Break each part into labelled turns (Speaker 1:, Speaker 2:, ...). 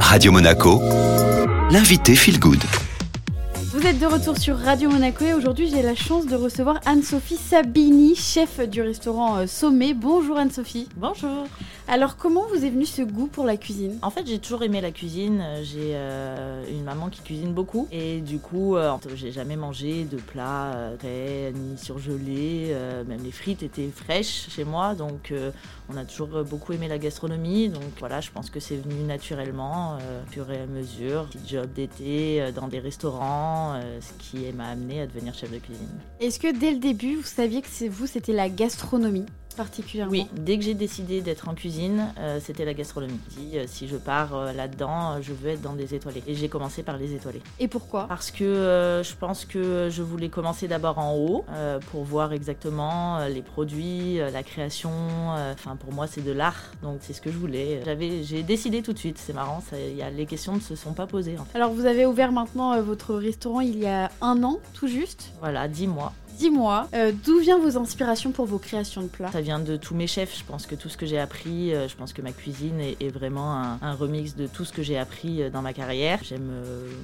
Speaker 1: Radio Monaco, l'invité Feel Good.
Speaker 2: Vous êtes de retour sur Radio Monaco et aujourd'hui j'ai la chance de recevoir Anne-Sophie Sabini, chef du restaurant euh, Sommet. Bonjour Anne-Sophie.
Speaker 3: Bonjour.
Speaker 2: Alors comment vous est venu ce goût pour la cuisine?
Speaker 3: En fait, j'ai toujours aimé la cuisine. J'ai euh, une maman qui cuisine beaucoup et du coup, euh, j'ai jamais mangé de plats euh, frais ni surgelés. euh, même les frites étaient fraîches chez moi, donc euh, on a toujours beaucoup aimé la gastronomie. Donc voilà, je pense que c'est venu naturellement, euh, au fur et à mesure. Petit job d'été euh, dans des restaurants, euh, ce qui m'a amené à devenir chef de cuisine.
Speaker 2: Est-ce que dès le début vous saviez que vous c'était la gastronomie? Particulièrement
Speaker 3: Oui, dès que j'ai décidé d'être en cuisine, euh, c'était la gastronomie. Euh, si je pars euh, là-dedans, je veux être dans des étoilés. Et j'ai commencé par les étoilés.
Speaker 2: Et pourquoi?
Speaker 3: Parce que je pense que je voulais commencer d'abord en haut pour voir exactement les produits, la création. Enfin, pour moi, c'est de l'art, donc c'est ce que je voulais. J'avais, j'ai décidé tout de suite. C'est marrant, ça, y a, les questions ne se sont pas posées. En fait.
Speaker 2: Alors vous avez ouvert maintenant votre restaurant il y a un an tout juste,
Speaker 3: Voilà, dix mois.
Speaker 2: Dix mois. Euh, D'où viennent vos inspirations pour vos créations de plats
Speaker 3: Ça vient de tous mes chefs. Je pense que tout ce que j'ai appris, euh, je pense que ma cuisine est, vraiment un, remix de tout ce que j'ai appris euh, dans ma carrière. J'aime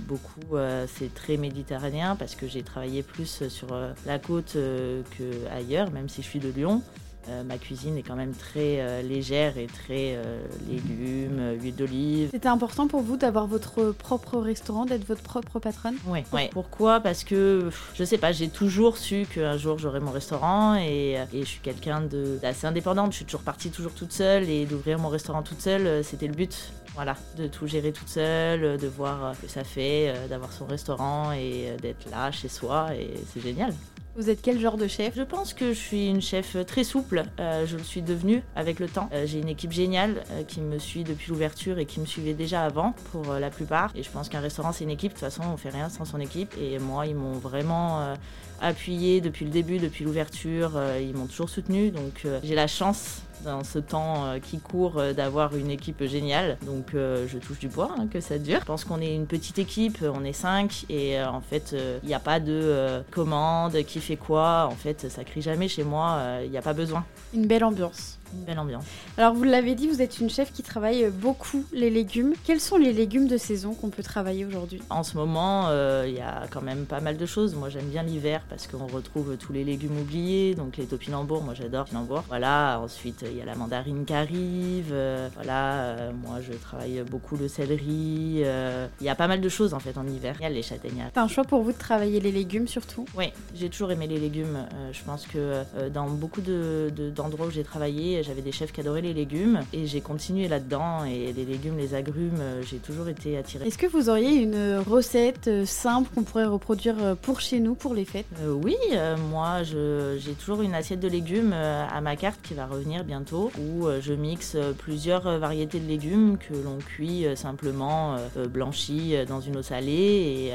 Speaker 3: beaucoup, c'est très méditerranéen parce que j'ai travaillé plus sur la côte euh, que ailleurs, même si je suis de Lyon. Euh, ma cuisine est quand même très euh, légère et très euh, légumes, huile d'olive.
Speaker 2: C'était important pour vous d'avoir votre propre restaurant, d'être votre propre patronne?
Speaker 3: Ouais. ouais. Pourquoi? Parce que je sais pas, j'ai toujours su qu'un jour j'aurais mon restaurant et, et je suis quelqu'un de- d'assez indépendante. Je suis toujours partie toujours toute seule et d'ouvrir mon restaurant toute seule, c'était le but. Voilà, de tout gérer toute seule, de voir ce que ça fait, d'avoir son restaurant et d'être là chez soi et c'est génial.
Speaker 2: Vous êtes quel genre de chef?
Speaker 3: Je pense que je suis une chef très souple. Euh, je le suis devenue avec le temps. Euh, J'ai une équipe géniale euh, qui me suit depuis l'ouverture et qui me suivait déjà avant pour la plupart. Et je pense qu'un restaurant c'est une équipe. De toute façon, on fait rien sans son équipe. Et moi, ils m'ont vraiment appuyé depuis le début, depuis l'ouverture. Ils m'ont toujours soutenu. Donc j'ai la chance dans ce temps euh, qui court euh, d'avoir une équipe géniale. Donc euh, je touche du bois hein, que ça dure. Je pense qu'on est une petite équipe, on est cinq et en fait il n'y a pas de commande, qui fait quoi. En fait ça crie jamais chez moi, il n'y a pas besoin.
Speaker 2: Une belle ambiance.
Speaker 3: Une belle ambiance.
Speaker 2: Alors vous l'avez dit, vous êtes une chef qui travaille beaucoup les légumes. Quels sont les légumes de saison qu'on peut travailler aujourd'hui?
Speaker 3: En ce moment, euh, il y a quand même pas mal de choses. Moi, j'aime bien l'hiver parce qu'on retrouve tous les légumes oubliés. Donc, les topinambours, moi, j'adore topinambours. Voilà. Ensuite, il y a la mandarine qui arrive. euh, voilà. euh, moi, je travaille beaucoup le céleri. euh, Il y a pas mal de choses, en fait, en hiver. Il y a les châtaignages.
Speaker 2: C'est un choix pour vous de travailler les légumes surtout?
Speaker 3: Oui, j'ai toujours aimé les légumes. Je pense que dans beaucoup de- de- d'endroits où j'ai travaillé, j'avais des chefs qui adoraient les légumes et j'ai continué là-dedans. Et les légumes, les agrumes, j'ai toujours été attirée.
Speaker 2: Est-ce que vous auriez une recette simple qu'on pourrait reproduire pour chez nous, pour les fêtes?
Speaker 3: Euh, oui, euh, moi je- j'ai toujours une assiette de légumes à ma carte qui va revenir où euh, je mixe euh, plusieurs euh, variétés de légumes que l'on cuit simplement blanchis dans une eau salée. Et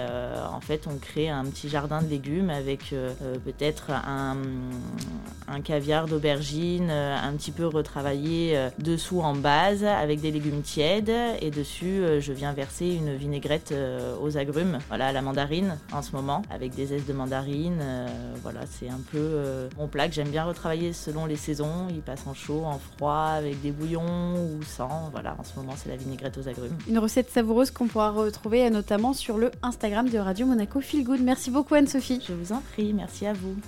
Speaker 3: en fait on crée un petit jardin de légumes avec peut-être un, un caviar d'aubergine euh, un petit peu retravaillé euh, dessous en base avec des légumes tièdes et dessus euh, je viens verser une vinaigrette aux agrumes, voilà la mandarine en ce moment avec des zestes de mandarine, voilà c'est un peu mon plat que j'aime bien retravailler selon les saisons, il passe en chaud, en froid avec des bouillons ou sans, voilà en ce moment c'est la vinaigrette aux agrumes.
Speaker 2: Une recette savoureuse qu'on pourra retrouver notamment sur le Instagram de Radio Monaco Feel Good. Merci beaucoup Anne-Sophie.
Speaker 3: Je vous en prie, merci à vous.